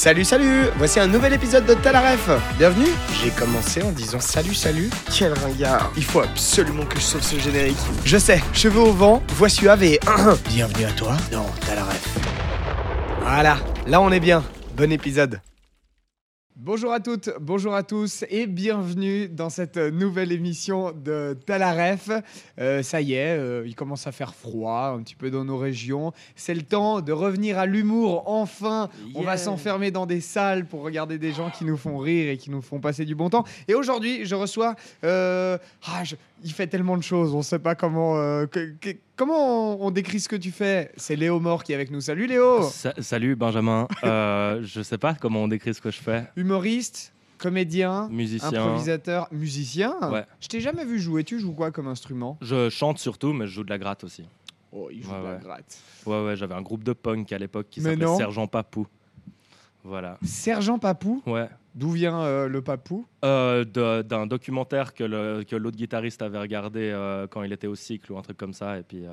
Salut, salut Voici un nouvel épisode de Talaref Bienvenue J'ai commencé en disant salut, salut. Quel ringard Il faut absolument que je sauve ce générique. Je sais, cheveux au vent, voix suave et... Bienvenue à toi dans Talaref. Voilà, là on est bien. Bon épisode. Bonjour à toutes, bonjour à tous et bienvenue dans cette nouvelle émission de Talaref. Euh, ça y est, euh, il commence à faire froid un petit peu dans nos régions. C'est le temps de revenir à l'humour. Enfin, on va s'enfermer dans des salles pour regarder des gens qui nous font rire et qui nous font passer du bon temps. Et aujourd'hui, je reçois... euh, ah, je- il fait tellement de choses, on ne sait pas comment... euh, que- que- comment on, on décrit ce que tu fais C'est Léo Mort qui est avec nous. Salut Léo Sa- salut Benjamin. Euh, je sais pas comment on décrit ce que je fais. Humoriste, comédien, Musicien. improvisateur, musicien? Ouais. Je t'ai jamais vu jouer. Tu joues quoi comme instrument? Je chante surtout, mais je joue de la gratte aussi. Oh, il joue Ouais, de la ouais. gratte. Ouais, ouais, j'avais un groupe de punk à l'époque qui s'appelait. Sergent Papou. Voilà. Sergent Papou. Ouais. D'où vient euh, le Papou? Euh, D'un documentaire que l'autre guitariste avait regardé euh, quand il était au cycle ou un truc comme ça. Et puis,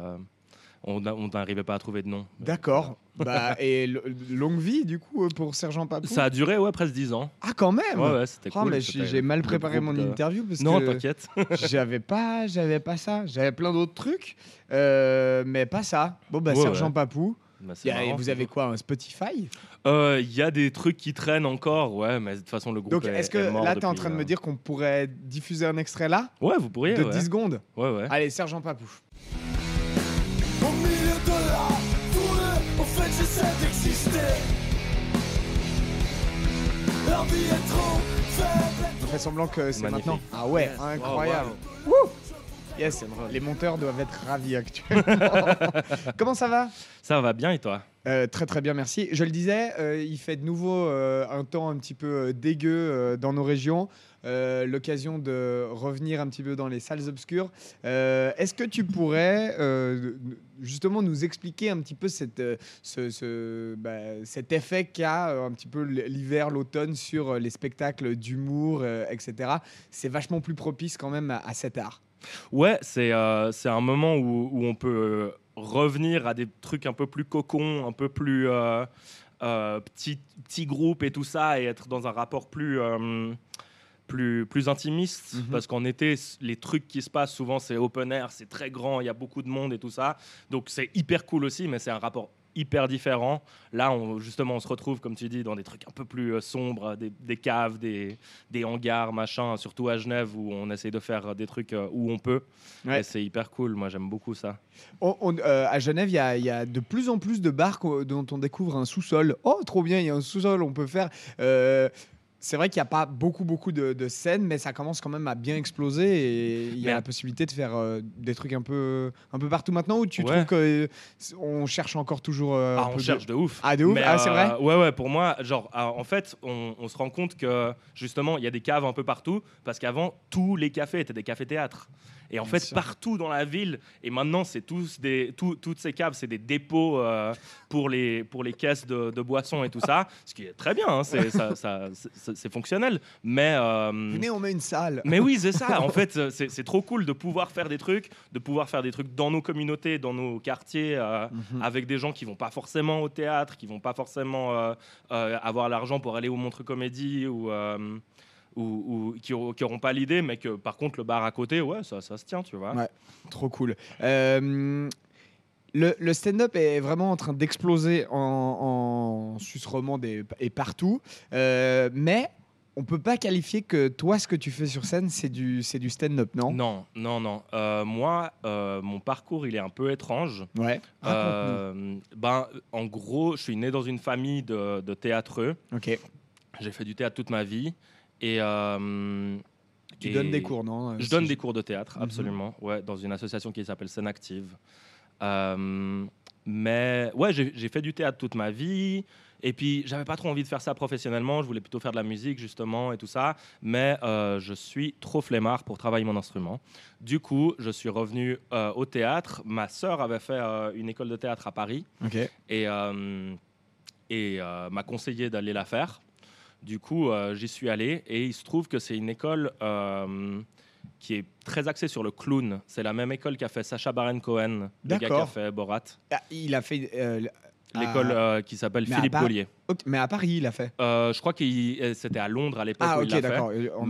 on n'a- on n'arrivait pas à trouver de nom. D'accord. bah, et lo- longue vie, du coup, pour Sergent Papou? Ça a duré, ouais, presque 10 ans. Ah, quand même Ouais, ouais, c'était Oh, cool. mais C'était j'ai mal préparé mon de- interview parce Non, t'inquiète. j'avais pas, j'avais pas ça. J'avais plein d'autres trucs, mais pas ça. Bon, bah, Ouais, Sergent ouais. Papou. Bah, c'est Y a- marrant, vous avez quoi Un Spotify? Euh, Il y a des trucs qui traînent encore, ouais, mais de toute façon, le groupe Donc, est, est-ce que est mort là, tu es en train de euh, me dire qu'on pourrait diffuser un extrait là? Ouais, vous pourriez. De ouais. 10 secondes? Ouais, ouais. Allez, Sergent Papou. Au milieu de la foule, au fait j'essaie d'exister. La vie est trop faible. On fait semblant que c'est maintenant. Ah ouais, Yes. incroyable. Oh, yes, les monteurs doivent être ravis actuellement. Comment ça va? Ça va bien et toi? Euh, Très très bien, merci. Je le disais, euh, il fait de nouveau euh, un temps un petit peu dégueu dans nos régions. L'occasion de revenir un petit peu dans les salles obscures. Est-ce que tu pourrais justement nous expliquer un petit peu cette, ce, ce- bah, cet effet qu'a un petit peu l'hiver, l'automne sur les spectacles d'humour, etc. C'est vachement plus propice quand même à, à cet art. Ouais, c'est euh, c'est un moment où, où on peut euh, revenir à des trucs un peu plus cocons, un peu plus euh, euh, petit, petit groupe et tout ça, et être dans un rapport plus, euh, plus, plus intimiste. Mhm. Parce qu'en été, les trucs qui se passent souvent, c'est open air, c'est très grand, il y a beaucoup de monde et tout ça. Donc c'est hyper cool aussi, mais c'est un rapport hyper différent. Là, on, justement, on se retrouve, comme tu dis, dans des trucs un peu plus euh, sombres, des, des caves, des, des hangars, machin, surtout à Genève où on essaie de faire des trucs euh, où on peut. Ouais. C'est hyper cool, moi j'aime beaucoup ça. On- on- euh, à Genève, il y, a- il y a de plus en plus de bars dont on découvre un sous-sol. Oh, trop bien, il y a un sous-sol, on peut faire. euh, c'est vrai qu'il n'y a pas beaucoup, beaucoup de, de scènes, mais ça commence quand même à bien exploser et il y a Mais- la possibilité de faire euh, des trucs un peu, un peu partout maintenant. Ou tu Ouais. trouves qu'on cherche encore toujours euh, un Ah, on peu cherche de ouf. Ah, de ouf? Ah, c'est vrai? euh, Ouais, ouais, pour moi, genre, ah, en fait, on, on se rend compte que justement, il y a des caves un peu partout, parce qu'avant, tous les cafés étaient des cafés-théâtres. Et en Bien fait, sûr. partout dans la ville, et maintenant, c'est tous des, tout- toutes ces caves, c'est des dépôts euh, pour, les, pour les caisses de, de boissons et tout ça, ce qui est très bien, hein, c'est, ça, ça- c'est- fonctionnel. Mais, euh, Venez, on met une salle. mais oui, c'est ça. En fait, c'est trop cool de pouvoir faire des trucs, de pouvoir faire des trucs dans nos communautés, dans nos quartiers, euh, Mhm. avec des gens qui vont pas forcément au théâtre, qui vont pas forcément euh, avoir l'argent pour aller au Montre Comédie ou, ou, ou qui n'auront pas l'idée, mais que par contre le bar à côté, ouais, ça, ça se tient, tu vois. Ouais. Trop cool. Euh, le, le stand-up est vraiment en train d'exploser en, en Suisse romande et, et partout. Euh, mais on peut pas qualifier que toi, ce que tu fais sur scène, c'est du, c'est du stand-up, non? Non, non, non. Euh, moi, euh, mon parcours, il est un peu étrange. Ouais. Euh, ben, en gros, je suis né dans une famille de, de théâtreux. Ok. J'ai fait du théâtre toute ma vie. Et, Tu et donnes des cours, non? Je donne des cours de théâtre, Mhm. absolument. Ouais, dans une association qui s'appelle Scène Active. Euh, mais ouais, j'ai fait du théâtre toute ma vie. Et puis, j'avais pas trop envie de faire ça professionnellement. Je voulais plutôt faire de la musique, justement, et tout ça. Mais euh, je suis trop flemmard pour travailler mon instrument. Du coup, je suis revenu euh, au théâtre. Ma sœur avait fait euh, une école de théâtre à Paris et, et m'a conseillé d'aller la faire. Du coup, j'y suis allé et il se trouve que c'est une école qui est très axée sur le clown. C'est la même école qu'a fait Sacha Baron Cohen, le gars qui a fait Borat. Ah, il a fait euh, l'école euh, qui s'appelle Philippe Gaulier. Ok, mais à Paris, il a fait. Euh, je crois que c'était à Londres à l'époque Ah, où ok, il fait. en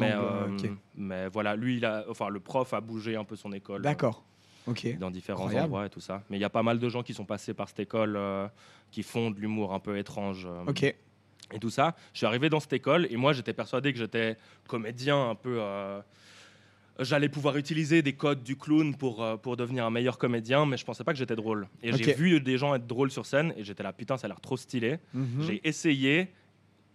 Mais, voilà, lui, il a, enfin, le prof a bougé un peu son école. D'accord. Ok. Dans différents Incroyable. endroits et tout ça. Mais il y a pas mal de gens qui sont passés par cette école euh, qui font de l'humour un peu étrange. euh, Ok. et tout ça. Je suis arrivé dans cette école et moi j'étais persuadé que j'étais comédien un peu. euh, J'allais pouvoir utiliser des codes du clown pour, euh, pour devenir un meilleur comédien, mais je pensais pas que j'étais drôle. Et j'ai vu des gens être drôles sur scène et j'étais là, putain, ça a l'air trop stylé. Mhm. J'ai essayé,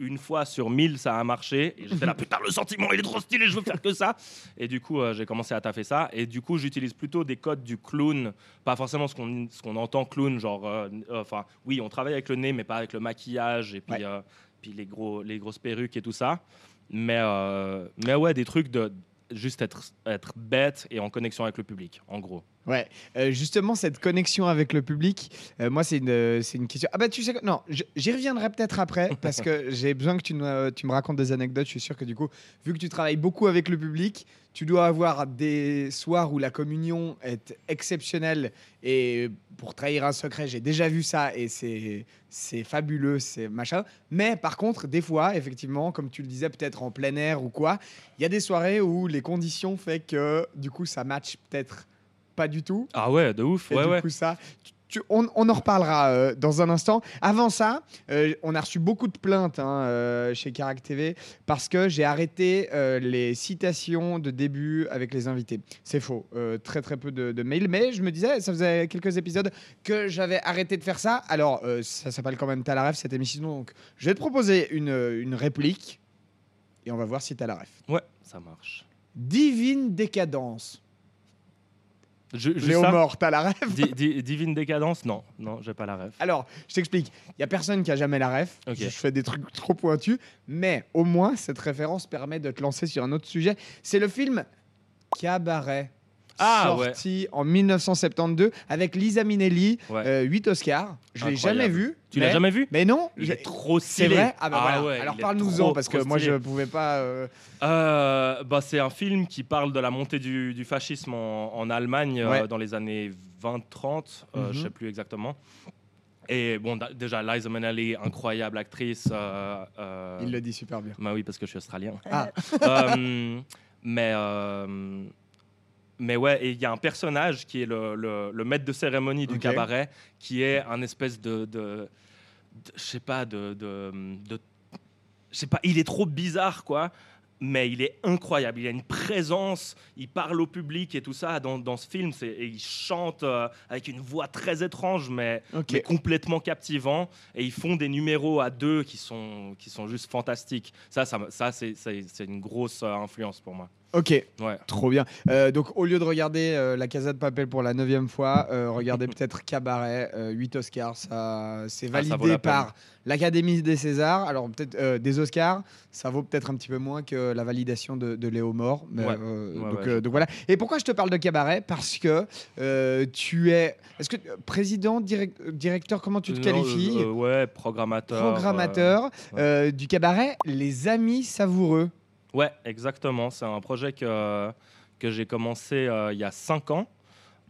une fois sur mille, ça a marché. Et j'étais là, putain, le sentiment, il est trop stylé, je veux faire que ça. Et du coup, euh, j'ai commencé à taffer ça. Et du coup, j'utilise plutôt des codes du clown, pas forcément ce qu'on ce qu'on entend clown, genre, euh, euh, enfin, oui, on travaille avec le nez, mais pas avec le maquillage et puis, Ouais. euh, puis les, gros, les grosses perruques et tout ça. Mais, euh, mais ouais, des trucs de juste être, être bête et en connexion avec le public, en gros. Ouais, Euh, justement, cette connexion avec le public, euh, moi, c'est une, euh, c'est une question. Ah, bah, tu sais. Non, j'y reviendrai peut-être après, parce que j'ai besoin que tu, tu me racontes des anecdotes. Je suis sûr que, du coup, vu que tu travailles beaucoup avec le public, tu dois avoir des soirs où la communion est exceptionnelle. Et pour trahir un secret, j'ai déjà vu ça et c'est c'est fabuleux, c'est machin. Mais par contre, des fois, effectivement, comme tu le disais, peut-être en plein air ou quoi, il y a des soirées où les conditions fait que, du coup, ça match peut-être pas du tout. Ah ouais, de ouf, Et ouais, du ouais. coup, ça, tu- tu- on, on en reparlera euh, dans un instant. Avant ça, euh, on a reçu beaucoup de plaintes hein, euh, chez Carac TV parce que j'ai arrêté les citations de début avec les invités. C'est faux. Très très peu de, de mails. Mais je me disais, ça faisait quelques épisodes que j'avais arrêté de faire ça. Alors, ça s'appelle quand même T'as la ref cette émission. Donc, je vais te proposer une, une réplique et on va voir si t'as la ref. Ouais, ça marche. Divine décadence. Je, Léo Mort, t'as la ref Di- di- Divine Décadence Non, non, j'ai pas la ref. Alors, je t'explique. Il y a personne qui a jamais la ref. Je fais des trucs trop pointus, mais au moins cette référence permet de te lancer sur un autre sujet. C'est le film Cabaret. Ah, sorti en 1972 avec Lisa Minnelli, Ouais. 8 Oscars. Je l'ai Incroyable. jamais vu. Tu mais- l'as jamais vu Mais non. Il j'ai- est trop C'est stylé. vrai? Ah bah voilà. ouais, Alors il est parle-nous-en trop, parce que trop moi je stylé. pouvais pas. euh, Euh, bah, c'est un film qui parle de la montée du, du fascisme en, en Allemagne euh, Ouais. dans les années 20-30, euh, Mhm. je sais plus exactement. Et bon, da- déjà, Liza Minnelli, incroyable actrice. euh, euh, Il le dit super bien. Bah oui, parce que je suis australien. Ah. Euh, mais, euh, mais ouais, et il y a un personnage qui est le, le- le maître de cérémonie du cabaret, qui est un espèce de, de, je sais pas, de, de, je sais pas, il est trop bizarre quoi. Mais il est incroyable, il a une présence, il parle au public et tout ça dans, dans ce film, et il chante euh, avec une voix très étrange, mais, Ok. mais complètement captivant. Et ils font des numéros à deux qui sont, qui sont juste fantastiques. Ça, ça, me- ça c'est une grosse euh, influence pour moi. Ok. Ouais. Trop bien. Euh, donc, au lieu de regarder euh, La Casa de Papel pour la neuvième fois, euh, regardez peut-être Cabaret, euh, 8 Oscars. Ça, c'est Ah, ça validé peine. par l'Académie des Césars. Alors, peut-être des Oscars, ça vaut peut-être un petit peu moins que la validation de, de Léo Mort. Mais, Ouais. Ouais, donc, voilà. Et pourquoi je te parle de Cabaret? Parce que tu es. Est-ce que président, direct- directeur, comment tu te Non, qualifies? Ouais, programmateur. Programmateur du cabaret Les Amis Savoureux. Ouais, exactement. C'est un projet que, que j'ai commencé euh, il y a cinq ans,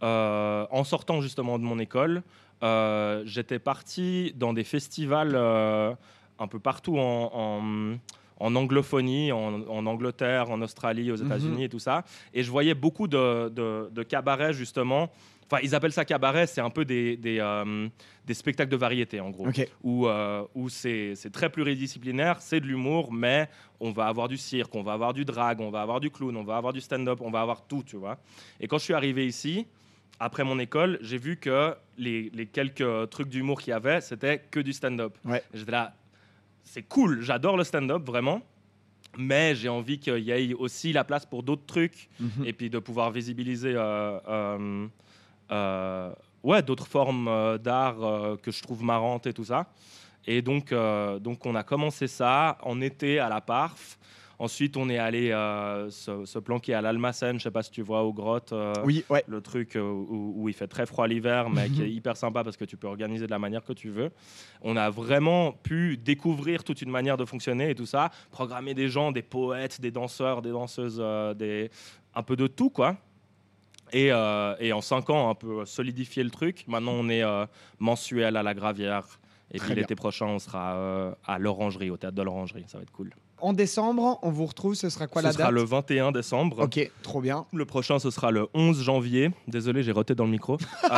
euh, en sortant justement de mon école. Euh, J'étais parti dans des festivals un peu partout en, en- en anglophonie, en, en Angleterre, en Australie, aux Mhm. États-Unis et tout ça. Et je voyais beaucoup de, de, de cabarets, justement. Enfin, ils appellent ça cabaret, c'est un peu des, des, euh, des spectacles de variété, en gros où, euh, où c'est très pluridisciplinaire, c'est de l'humour, mais on va avoir du cirque, on va avoir du drag, on va avoir du clown, on va avoir du stand-up, on va avoir tout, tu vois. Et quand je suis arrivé ici, après mon école, j'ai vu que les, les quelques trucs d'humour qu'il y avait, c'était que du stand-up. Ouais. J'étais là, c'est cool, j'adore le stand-up, vraiment. Mais j'ai envie qu'il y ait aussi la place pour d'autres trucs Mhm. et puis de pouvoir visibiliser euh, ouais, d'autres formes euh, d'art euh, que je trouve marrantes et tout ça. Et donc, euh, donc on a commencé ça en été à la Parf. Ensuite, on est allé euh, se, se planquer à l'Almacen, je sais pas si tu vois, aux grottes. euh, Oui, ouais. le truc euh, où, où il fait très froid l'hiver, mais qui est hyper sympa parce que tu peux organiser de la manière que tu veux. On a vraiment pu découvrir toute une manière de fonctionner et tout ça, programmer des gens, des poètes, des danseurs, des danseuses, euh, des... un peu de tout, quoi. Et, euh, et en cinq ans, un peu solidifier le truc. Maintenant, on est euh, mensuel à la Gravière Et Très puis l'été prochain, on sera euh, à l'Orangerie, au théâtre de l'Orangerie. Ça va être cool. En décembre, on vous retrouve, ce sera quoi ce la sera date le 21 décembre. Ok, trop bien. Le prochain, ce sera le 11 janvier. Désolé, j'ai roté dans le micro.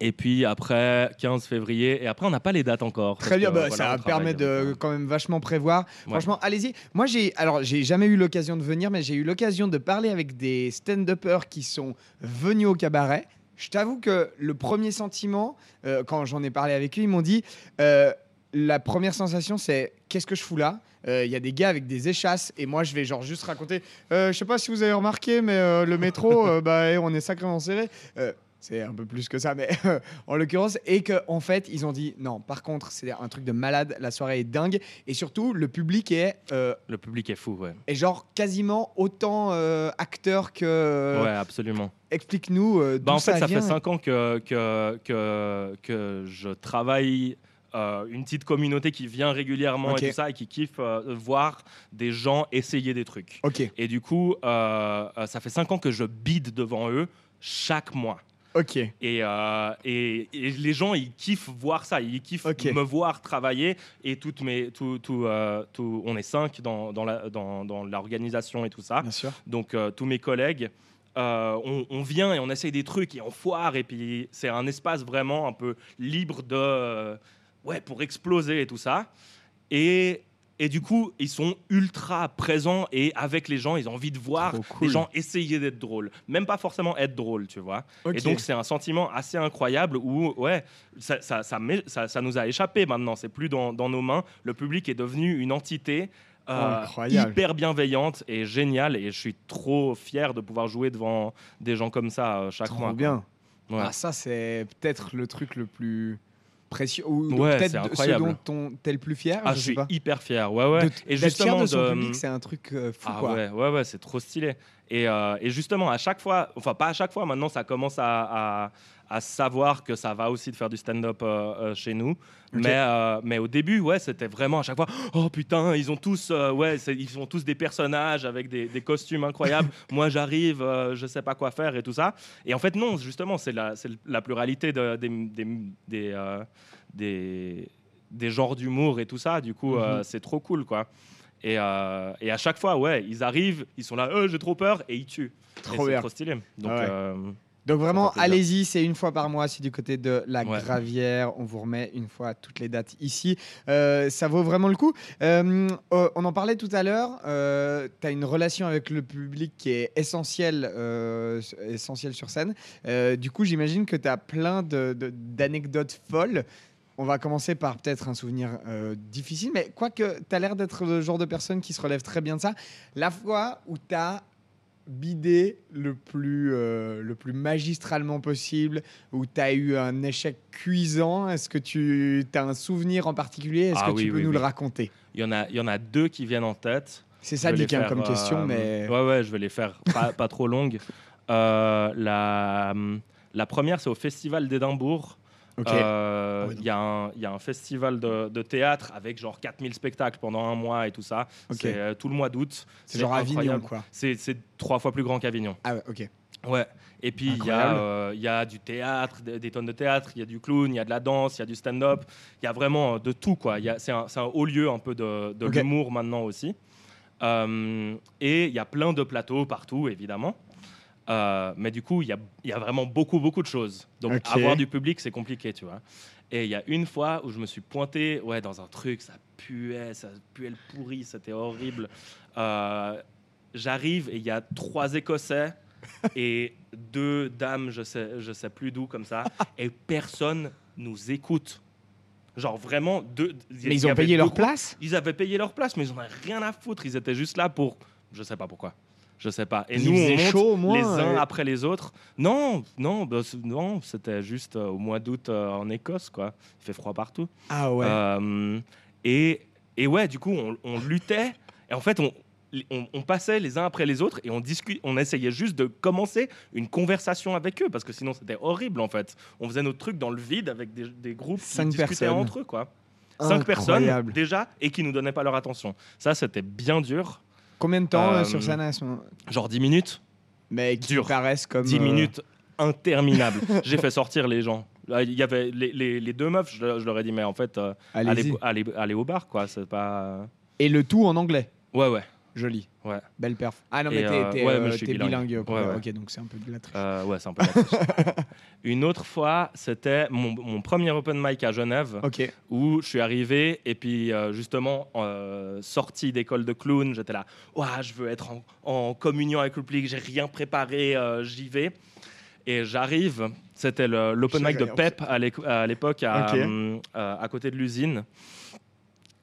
Et puis après, 15 février. Et après, on n'a pas les dates encore. Très bien, que, bah, voilà, ça permet de quand même vachement prévoir. Ouais. Franchement, allez-y. Moi, j'ai alors j'ai jamais eu l'occasion de venir, mais j'ai eu l'occasion de parler avec des stand-uppers qui sont venus au cabaret. Je t'avoue que le premier sentiment, euh, quand j'en ai parlé avec eux, ils m'ont dit euh, la première sensation, c'est qu'est-ce que je fous là? Euh, Il y a des gars avec des échasses et moi je vais genre juste raconter. Euh, je sais pas si vous avez remarqué, mais euh, le métro, bah, eh, on est sacrément serré. C'est un peu plus que ça, mais en l'occurrence, et qu'en en fait, ils ont dit non, par contre, c'est un truc de malade, la soirée est dingue, et surtout, le public est, euh, Le public est fou, ouais. est genre quasiment autant euh, acteur que. ouais, absolument. Explique-nous. euh, Bah, en fait, ça, vient. fait 5 ans que, que, que, que je travaille euh, une petite communauté qui vient régulièrement Ok. et tout ça et qui kiffe euh, voir des gens essayer des trucs. Ok, Et du coup, euh, ça fait 5 ans que je bide devant eux chaque mois. Ok, Et, euh, et, et les gens, ils kiffent voir ça, ils kiffent me voir travailler. Et toutes mes, tout, tout, euh, tout- on est cinq dans, dans la- dans- dans l'organisation et tout ça. bien sûr. Donc euh, tous mes collègues, on, on vient et on essaye des trucs et on foire. Et puis c'est un espace vraiment un peu libre de, ouais, pour exploser et tout ça. Et, et du coup, ils sont ultra présents et avec les gens, ils ont envie de voir cool. les gens essayer d'être drôles. Même pas forcément être drôle, tu vois. Et donc c'est un sentiment assez incroyable où ouais, ça, ça, ça, nous a échappé maintenant. C'est plus dans, dans nos mains. Le public est devenu une entité. euh, hyper bienveillante et géniale et je suis trop fier de pouvoir jouer devant des gens comme ça euh, chaque Trop mois. bien. Ouais. Ah, ça, c'est peut-être le truc le plus précieux, ou Ouais, peut-être ce incroyable. dont on- t'es le plus fier. Ah, je suis pas. hyper fier. Ouais, ouais. De- et d'être fier justement de son de- public, c'est un truc euh, fou, Ah quoi. ouais, ouais, ouais, c'est trop stylé. Et, euh, et justement, à chaque fois, enfin pas à chaque fois, maintenant ça commence à, à- à savoir que ça va aussi de faire du stand-up euh, euh, chez nous. Mais, euh, mais au début, ouais, c'était vraiment à chaque fois, oh putain, ils ont tous, ouais, ils sont tous des personnages avec des, des costumes incroyables. Moi, j'arrive, je sais pas quoi faire et tout ça. Et en fait, non, justement, c'est la, pluralité de- des, des, des, des, des genres d'humour et tout ça. Du coup, Mhm. c'est trop cool, quoi. Et, euh, et à chaque fois, ouais, ils arrivent, ils sont là, Euh, j'ai trop peur, et ils tuent. Trop trop stylé. Donc, Ah ouais. euh, Donc vraiment, allez-y, c'est une fois par mois, c'est du côté de la Ouais. Gravière. On vous remet une fois toutes les dates ici. Euh, ça vaut vraiment le coup. Euh, euh, on en parlait tout à l'heure. tu as une relation avec le public qui est essentielle, euh, essentielle sur scène. Euh, du coup, j'imagine que tu as plein de- de- d'anecdotes folles. On va commencer par peut-être un souvenir euh, difficile, mais quoique tu as l'air d'être le genre de personne qui se relève très bien de ça. La fois où tu as bidé le plus, euh, le plus magistralement possible, où tu as eu un échec cuisant, est-ce que tu as un souvenir en particulier? Est-ce Ah que tu peux oui, nous oui. le raconter? Il y en a, il y en a deux qui viennent en tête. C'est ça, Dick, hein, comme euh, question, mais... Ouais, ouais, je vais les faire pas, pas trop longues. Euh, la, la première, c'est au Festival d'Édimbourg. Euh, Ah ouais, Il y, a un- il y a un festival de, de théâtre avec genre 4000 spectacles pendant un mois et tout ça. C'est euh, tout le mois d'août. c'est genre Avignon, quoi. C'est trois fois plus grand qu'Avignon. Ah ouais, ok. Ouais. Et puis il y, a, euh, il y a du théâtre, des, des tonnes de théâtre, il y a du clown, il y a de la danse, il y a du stand-up, il y a vraiment de tout quoi. C'est un, haut lieu un peu de, de l'humour maintenant aussi. Et il y a plein de plateaux partout évidemment. Euh, mais du coup, il y a, il y a vraiment beaucoup, beaucoup de choses. Donc, avoir du public, c'est compliqué, tu vois. Et il y a une fois où je me suis pointé ouais, dans un truc, ça puait, ça puait le pourri, c'était horrible. Euh, J'arrive et il y a trois Écossais et deux dames, je sais, je sais plus d'où, comme ça, et personne nous écoute. Genre vraiment, deux. Mais ils ont payé leur place? Ils avaient payé leur place, mais ils en avaient rien à foutre. Ils étaient juste là pour. Je sais pas pourquoi. Je sais pas. Et Il nous, on monte chaud, les uns après les autres. Non, non, bah, non, c'était juste euh, au mois d'août euh, en Écosse, quoi. Il fait froid partout. Ah ouais. Euh, et, et ouais, du coup, on, on luttait. Et en fait, on, on, on passait les uns après les autres et on, discu- on essayait juste de commencer une conversation avec eux parce que sinon, c'était horrible en fait. On faisait notre truc dans le vide avec des, des groupes Cinq qui discutaient personnes. entre eux, quoi. Cinq personnes déjà et qui nous donnaient pas leur attention. Ça, c'était bien dur. Combien de temps euh, Euh, sur scène à ce moment? Genre 10 minutes. Mais qui dur. paraissent comme... 10 euh, minutes interminable. J'ai fait sortir les gens. Là, Il y avait les, les- les deux meufs, je, je leur ai dit, mais en fait, euh, allez, Allez-y. allez, allez au bar, quoi. C'est pas. Et le tout en anglais. Ouais, ouais. Joli. Ouais. Belle perf. Ah non, mais t'es euh, ouais, euh, bilingue. bilingue. pour- Ouais, ouais. Ok, donc c'est un peu de la triche. Euh, ouais, c'est un peu la triche. Une autre fois, c'était mon, mon premier open mic à Genève. Où je suis arrivé et puis justement sorti d'école de clown, j'étais là, Ouah, je veux être en, en communion avec le public, j'ai rien préparé, j'y vais. Et j'arrive, c'était l'open mic de Pep à l'époque à côté de l'usine.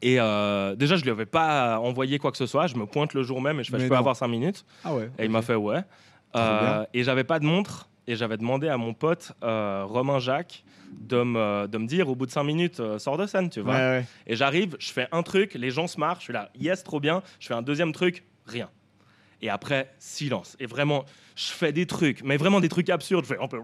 Et euh, déjà, je lui avais pas envoyé quoi que ce soit. Je me pointe le jour même et je fais, Mais je peux non. avoir cinq minutes. Ah ouais. Et il m'a fait ouais. Euh, et j'avais pas de montre. Et j'avais demandé à mon pote euh, Romain Jacques de me, de me dire au bout de 5 minutes, euh, sors de scène, tu vois. Ouais, ouais. Et j'arrive, je fais un truc, les gens se marrent, je suis là, yes, trop bien. Je fais un deuxième truc, rien. Et après, silence. Et vraiment, je fais des trucs, mais vraiment des trucs absurdes. Je fais un peu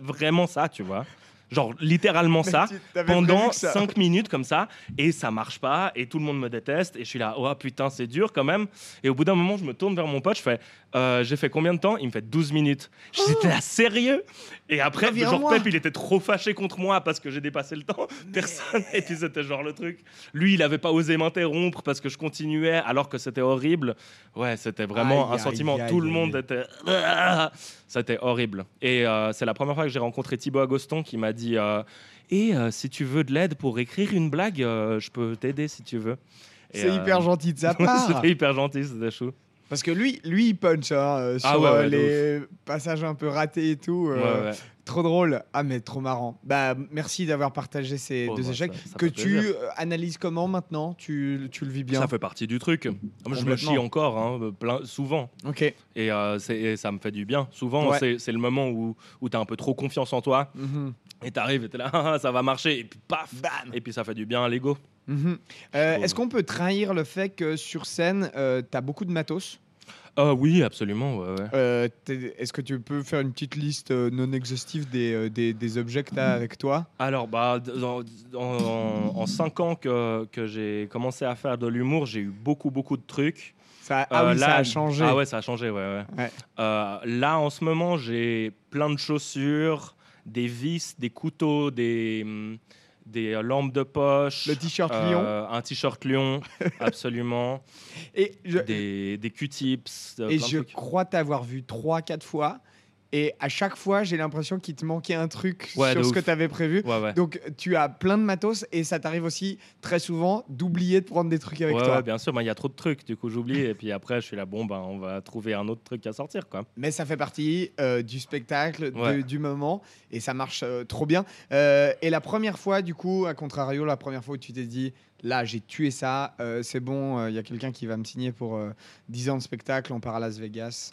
vraiment ça, tu vois. Genre littéralement ça pendant ça. 5 minutes comme ça et ça marche pas et tout le monde me déteste et je suis là oh putain c'est dur quand même. Et au bout d'un moment je me tourne vers mon pote je fais euh, j'ai fait combien de temps? Il me fait 12 minutes. J'étais là sérieux? Et après genre Reviens-moi. Pep il était trop fâché contre moi parce que j'ai dépassé le temps. Personne et puis c'était genre le truc. Lui il avait pas osé m'interrompre parce que je continuais alors que c'était horrible. Ouais c'était vraiment Aïe, un sentiment. aïe, tout le monde était Ah c'était horrible. Et euh, c'est la première fois que j'ai rencontré Thibaut Agoston qui m'a dit euh, et euh, si tu veux de l'aide pour écrire une blague, euh, je peux t'aider si tu veux. Et, C'est euh, hyper gentil de sa part. c'était hyper gentil, c'était chou. Parce que lui, lui, il punch hein, sur Ah ouais, ouais, de les passages un peu ratés et tout. euh, Ouais, ouais. Trop drôle. Ah, mais trop marrant. Bah, merci d'avoir partagé ces Oh, deux bah, échecs ça- ça que tu plaisir. analyses comment maintenant? Tu, tu le vis bien? Ça fait partie du truc. Moi, Je me chie encore, hein, plein, souvent. Ok. Et, euh, et ça me fait du bien. Souvent, Ouais. c'est- le moment où, où tu as un peu trop confiance en toi. Mhm. Et tu arrives et tu là, Ah, ça va marcher. Et puis paf Bam. Et puis ça fait du bien à l'ego. Mhm. Euh. Est-ce qu'on peut trahir le fait que sur scène, euh, tu as beaucoup de matos Ah oui, absolument. ouais, ouais. Euh, t'es- Est-ce que tu peux faire une petite liste euh, non exhaustive des, euh, des, des objets que tu as avec toi? Alors, bah, dans- en, en cinq ans que, que j'ai commencé à faire de l'humour, j'ai eu beaucoup, beaucoup de trucs. ça, Ah Euh, oui, ça là- a changé. Ah ouais, ça a changé, ouais. ouais. Ouais. Euh, là, en ce moment, j'ai plein de chaussures, des vis, des couteaux, des, hum, des euh, lampes de poche. Le t-shirt euh, lion. Un t-shirt lion, absolument. Et je, des des Q-tips. euh, et de je crois t'avoir vu 3-4 fois. Et à chaque fois, j'ai l'impression qu'il te manquait un truc Ouais, sur ce que tu avais prévu. Ouais, ouais. Donc, tu as plein de matos et ça t'arrive aussi très souvent d'oublier de prendre des trucs avec toi. bien sûr, mais il y a trop de trucs, du coup j'oublie, et puis après je suis là, bon, ben, on va trouver un autre truc à sortir, quoi. Mais ça fait partie euh, du spectacle, de- du moment, et ça marche euh, trop bien. Euh, et la première fois, du coup, à contrario, la première fois où tu t'es dit, là, j'ai tué ça, euh, c'est bon, il y a quelqu'un qui va me signer pour euh, 10 ans de spectacle, on part à Las Vegas.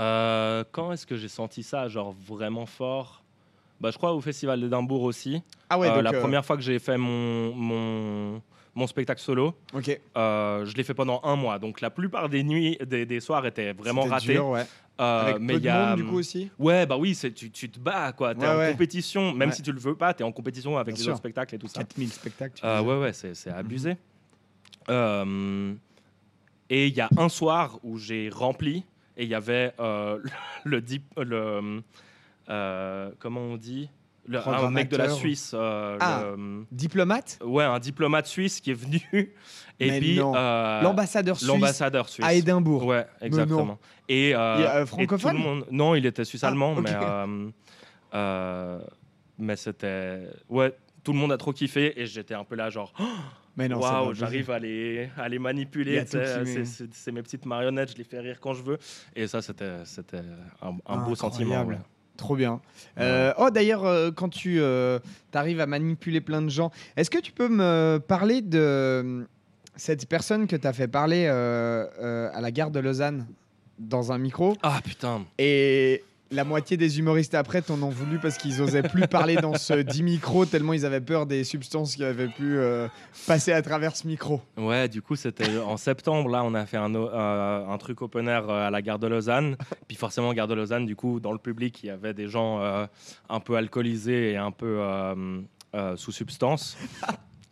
Euh, quand est-ce que j'ai senti ça, genre vraiment fort? Bah, Je crois au Festival d'Édimbourg aussi. Ah ouais, Euh, donc, la euh, première fois que j'ai fait mon, mon, mon spectacle solo, Ok. je l'ai fait pendant un mois. Donc la plupart des nuits, des, des soirs étaient vraiment ratés. dur, ouais. Euh, Avec mais peu il de y a, monde, du coup, aussi? Ouais, bah oui, c'est- tu, tu te bats, quoi. T'es Ouais, en ouais. compétition, même Ouais. si tu le veux pas, t'es en compétition avec Bien les sûr. autres spectacles et tout ça. 4000 spectacles. tu Euh, ouais, ouais, c'est c'est abusé. Euh, et il y a un soir où j'ai rempli et il y avait euh, le, dip- le euh, comment on dit? Le, un mec de la. Suisse. euh, Ah. le- Diplomate? Ouais, un diplomate suisse qui est venu et Mais puis euh, L'ambassadeur suisse l'ambassadeur suisse. à Édimbourg. Ouais, exactement. Et, euh, Il est, euh, et francophone tout le monde- Non, il était suisse-allemand, Ah, mais, euh, euh, mais c'était. Ouais, tout le monde a trop kiffé et j'étais un peu là, genre, c'est waouh, j'arrive à les, à les manipuler. C'est mes petites marionnettes, je les fais rire quand je veux. Et ça, c'était un, un beau sentiment. ouais. Trop bien. Euh, oh, d'ailleurs, euh, quand tu arrives à manipuler plein de gens, est-ce que tu peux me parler de euh, cette personne que tu as fait parler euh, euh, à la gare de Lausanne dans un micro? Ah putain. et la moitié des humoristes après t'en ont voulu parce qu'ils osaient plus parler dans ce 10 micros tellement ils avaient peur des substances qui avaient pu euh, passer à travers ce micro. Ouais, du coup, c'était en septembre. Là, on a fait un, euh, un truc open air euh, à la gare de Lausanne. Puis forcément, gare de Lausanne, du coup, dans le public, il y avait des gens euh, un peu alcoolisés et un peu sous substance.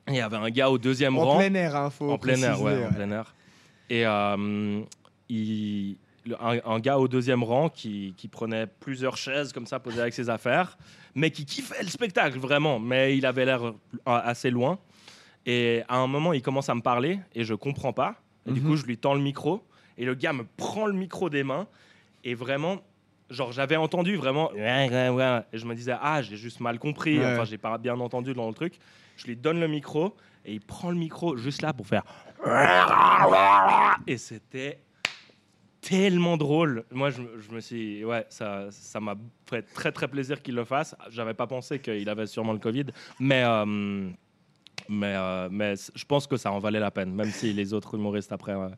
Il y avait un gars au deuxième En rang. plein air, hein, faut en plein air, ouais, en plein air. Et il- un, un gars au deuxième rang qui, qui prenait plusieurs chaises comme ça posées avec ses affaires, mais qui kiffait le spectacle vraiment, mais il avait l'air assez loin. Et à un moment, il commence à me parler et je comprends pas. Et du Mhm. coup, je lui tends le micro et le gars me prend le micro des mains et vraiment, genre j'avais entendu vraiment et je me disais ah j'ai juste mal compris, Ouais. enfin j'ai pas bien entendu dans le truc. Je lui donne le micro et il prend le micro juste là pour faire et c'était tellement drôle. Moi, je, me suis, ouais, ça, ça m'a fait très très plaisir qu'il le fasse. J'avais pas pensé qu'il avait sûrement le Covid, mais euh, mais euh, mais je pense que ça en valait la peine, même si les autres humoristes après euh,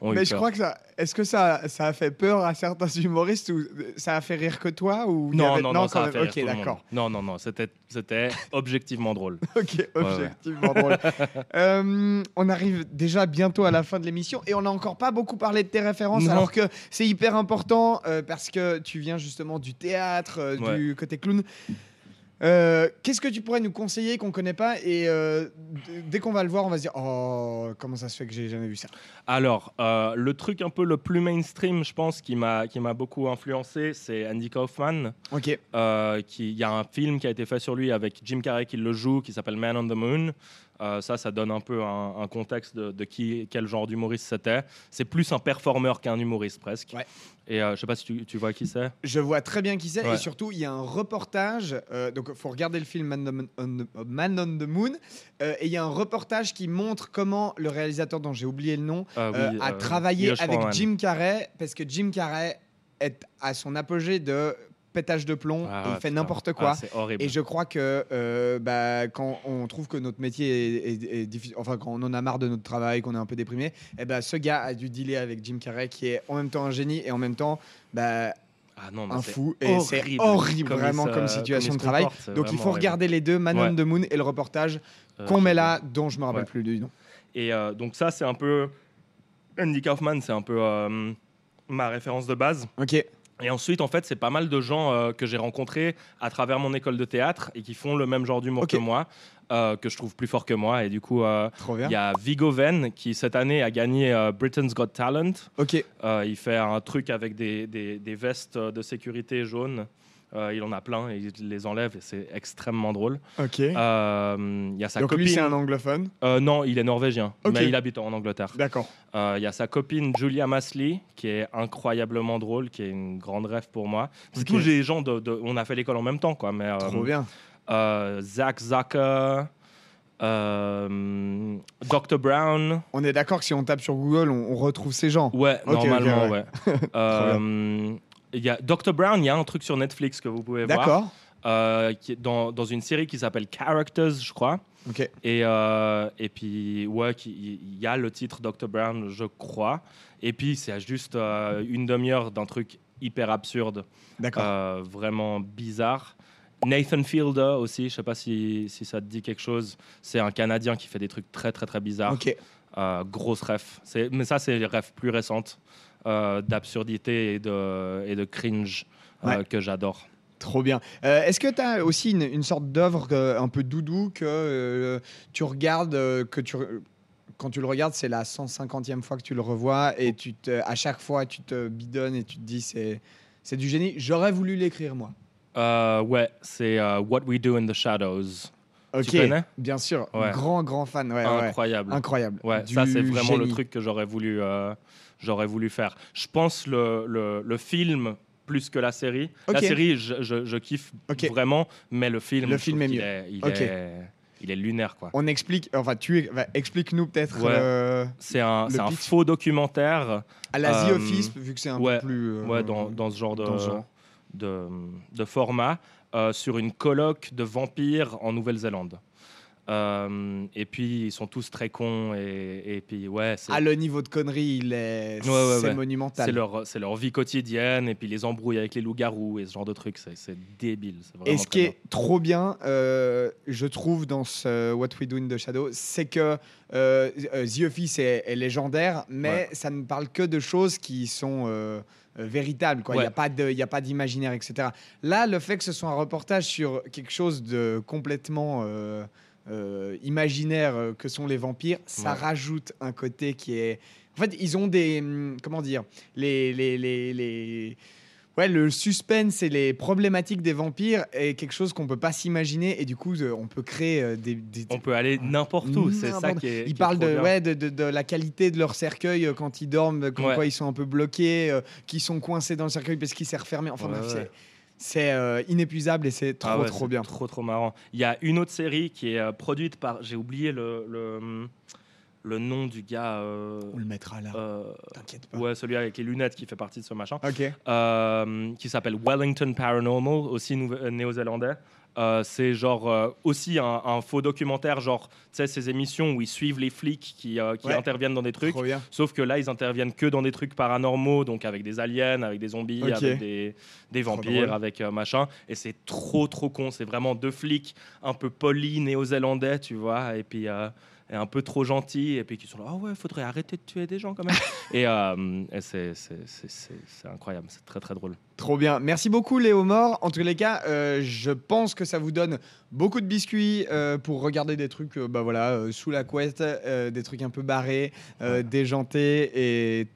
ont Mais eu je peur. crois que ça. Est-ce que ça, ça a fait peur à certains humoristes ou ça a fait rire que toi ou Non, avait- non, non, ça quand a fait rire tout le monde. d'accord. Non, non, non, c'était c'était objectivement drôle. Ok, objectivement drôle. Euh, on arrive déjà bientôt à la fin de l'émission et on n'a encore pas beaucoup parlé de tes références, Non. alors que c'est hyper important euh, parce que tu viens justement du théâtre, euh, du côté clown. Euh, Qu'est-ce que tu pourrais nous conseiller qu'on connaît pas et euh, dès qu'on va le voir, on va se dire oh comment ça se fait que j'ai jamais vu ça? Alors, euh, le truc un peu le plus mainstream, je pense, qui m'a beaucoup influencé, c'est Andy Kaufman. Ok, Il y a un film qui a été fait sur lui avec Jim Carrey qui le joue, qui s'appelle Man on the Moon. Euh, ça, ça donne un peu un, un contexte de, de qui, quel genre d'humoriste c'était. C'est plus un performeur qu'un humoriste presque. Ouais. Et euh, je sais pas si tu, tu vois qui c'est. je vois très bien qui c'est Ouais. et surtout il y a un reportage. euh, donc faut regarder le film Man on, on the- Man on the Moon euh, et il y a un reportage qui montre comment le réalisateur dont j'ai oublié le nom Euh, oui, a travaillé avec. Jim Carrey parce que Jim Carrey est à son apogée de pétage de plomb Ah et il ouais, fait putain. n'importe quoi. Ah, horrible. et je crois que euh, bah, quand on trouve que notre métier est, est- est difficile, enfin quand on en a marre de notre travail, qu'on est un peu déprimé, et ben ce gars a dû dealer avec Jim Carrey qui est en même temps un génie et en même temps bah, Ah non, un fou. Et c'est horrible comme il vraiment comme situation il de travail. comporte, Donc il faut horrible. regarder les deux, Man on Ouais. the Moon et le reportage Euh, qu'on met là, dont je me rappelle Ouais. plus du nom. Et euh, donc ça, c'est un peu... Andy Kaufman, c'est un peu ma référence de base. Ok, Et ensuite, en fait, c'est pas mal de gens euh, que j'ai rencontrés à travers mon école de théâtre et qui font le même genre d'humour que moi, euh, que je trouve plus fort que moi. Et du coup, euh, il y a Vigo Venn qui, cette année, a gagné Britain's Got Talent. Ok, il fait un truc avec des, des- des vestes de sécurité jaunes. Euh, il en a plein et il les enlève et c'est extrêmement drôle. ok. Euh, Il y a sa Donc lui copine. c'est un anglophone. Euh, non, il est norvégien, Ok. mais il habite en Angleterre. D'accord. Euh, Il y a sa copine Julia Masley, qui est incroyablement drôle, qui est une grande rêve pour moi. C'est Ok. tous des gens de, de- On a fait l'école en même temps, quoi. Mais, euh, Trop bien. euh, Zach Zucker, euh, Dr. Brown. On est d'accord que si on tape sur Google, on, on retrouve ces gens. Ouais, Ok, ok, normalement, ouais. ouais. Euh, il y a Dr. Brown, il y a un truc sur Netflix que vous pouvez voir. D'accord. euh, qui est dans, dans une série qui s'appelle Characters, je crois. Ok. Et, euh, et puis, ouais, il y a le titre Dr. Brown, je crois. Et puis, c'est juste euh, une demi-heure d'un truc hyper absurde, D'accord. vraiment bizarre. Nathan Fielder aussi, je sais pas si, si ça te dit quelque chose. C'est un Canadien qui fait des trucs très, très, très bizarres. ok. Euh, grosse ref. Mais ça, c'est les refs plus récentes d'absurdité et de, et de cringe euh, Ouais. que j'adore. Trop bien. Euh, Est-ce que tu as aussi une, une sorte d'œuvre euh, un peu doudou que euh, tu regardes, euh, que tu, quand tu le regardes, c'est la 150e fois que tu le revois et tu te, à chaque fois tu te bidonnes et tu te dis c'est du génie. J'aurais voulu l'écrire moi. Euh, ouais, c'est euh, What We Do in the Shadows. Ok. Tu connais? Bien sûr. Ouais. Grand grand fan. Ouais, ouais. Incroyable. Incroyable. Ouais, Du ça c'est vraiment le truc que j'aurais voulu, euh, j'aurais voulu faire. Je pense le, le, le film plus que la série. La série, je, je, je kiffe vraiment, mais le film, Le film est mieux. est- il, est, il est lunaire quoi. On explique. Enfin, tu bah, explique-nous peut-être Ouais. euh, C'est un, faux documentaire. à la The Euh, Office vu que c'est un ouais, peu plus. euh, ouais, dans, dans ce genre de, genre. de, de format, euh, sur une colloque de vampires en Nouvelle-Zélande. Euh, et puis ils sont tous très cons et, et puis ouais, Ah, le niveau de connerie, il est, Ouais, ouais, c'est ouais. monumental. C'est leur, c'est leur vie quotidienne, et puis les embrouilles avec les loups-garous et ce genre de trucs, c'est, c'est débile. C'est Et ce qui bien. est trop bien, euh, je trouve, dans ce What We Do in the Shadow, c'est que euh, euh, The Office est, est légendaire, mais ça ne parle que de choses qui sont véritables. quoi. Il n'y a pas de- il y a pas d'imaginaire, etc. Là, le fait que ce soit un reportage sur quelque chose de complètement euh, euh, imaginaire euh, que sont les vampires, ça Ouais. rajoute un côté qui est. En fait, ils ont des. hum, Comment dire les, les, les, les- Ouais, le suspense et les problématiques des vampires est quelque chose qu'on peut pas s'imaginer et du coup, euh, on peut créer euh, des. des- On peut aller n'importe où, c'est ça qui est. Ils parlent de, ouais, de, de- de la qualité de leur cercueil quand ils dorment, Ouais. quoi ils sont un peu bloqués, euh, qu'ils sont coincés dans le cercueil parce qu'il s'est refermé. Enfin Ouais, bref. C'est- euh, inépuisable et c'est trop Ah ouais, trop bien. Trop trop marrant. Il y a une autre série qui est euh, produite par, j'ai oublié le, le, le nom du gars. euh, On le mettra là, euh, t'inquiète pas. ouais, celui avec les lunettes qui fait partie de ce machin. Ok. euh, qui s'appelle Wellington Paranormal, aussi néo-zélandais. Euh, c'est genre euh, aussi un, un faux documentaire, genre tu sais ces émissions où ils suivent les flics qui, euh, qui Ouais. interviennent dans des trucs. Sauf que là, ils interviennent que dans des trucs paranormaux, donc avec des aliens, avec des zombies, avec des, des vampires, avec machin. Et c'est trop, trop con. C'est vraiment deux flics un peu polis, néo-zélandais, tu vois, et puis et un peu trop gentils, et puis qui sont là, ah ouais, faudrait arrêter de tuer des gens quand même. et euh, et c'est incroyable, c'est très, très drôle. Trop bien. Merci beaucoup, Léo Mort. En tous les cas, euh, je pense que ça vous donne beaucoup de biscuits euh, pour regarder des trucs euh, bah voilà, sous la couette, des trucs un peu barrés, déjantés et.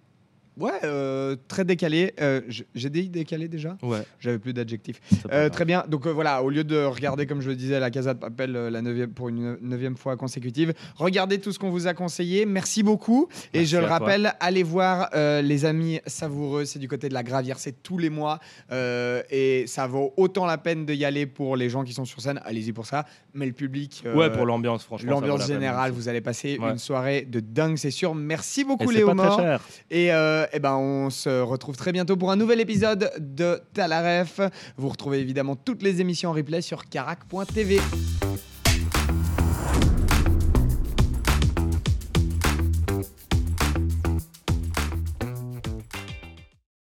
Ouais, euh, très décalé. Euh, J'ai dit décalé déjà? Ouais, J'avais plus d'adjectifs. Euh, très bien. Donc euh, voilà, au lieu de regarder, comme je le disais, la Casa de Papel euh, la neuvième, pour une neuvième fois consécutive, regardez tout ce qu'on vous a conseillé. Merci beaucoup. Et Merci je le toi. rappelle, allez voir euh, les amis savoureux. C'est du côté de la Gravière, c'est tous les mois. Euh, et ça vaut autant la peine d'y aller pour les gens qui sont sur scène. Allez-y pour ça. Mais le public. euh, ouais, pour l'ambiance, franchement. L'ambiance générale, vous allez passer Ouais. une soirée de dingue, c'est sûr. Merci Et beaucoup, c'est Léo pas très cher. Et, euh, on se retrouve très bientôt pour un nouvel épisode de Talaref. Vous retrouvez évidemment toutes les émissions en replay sur carac.tv.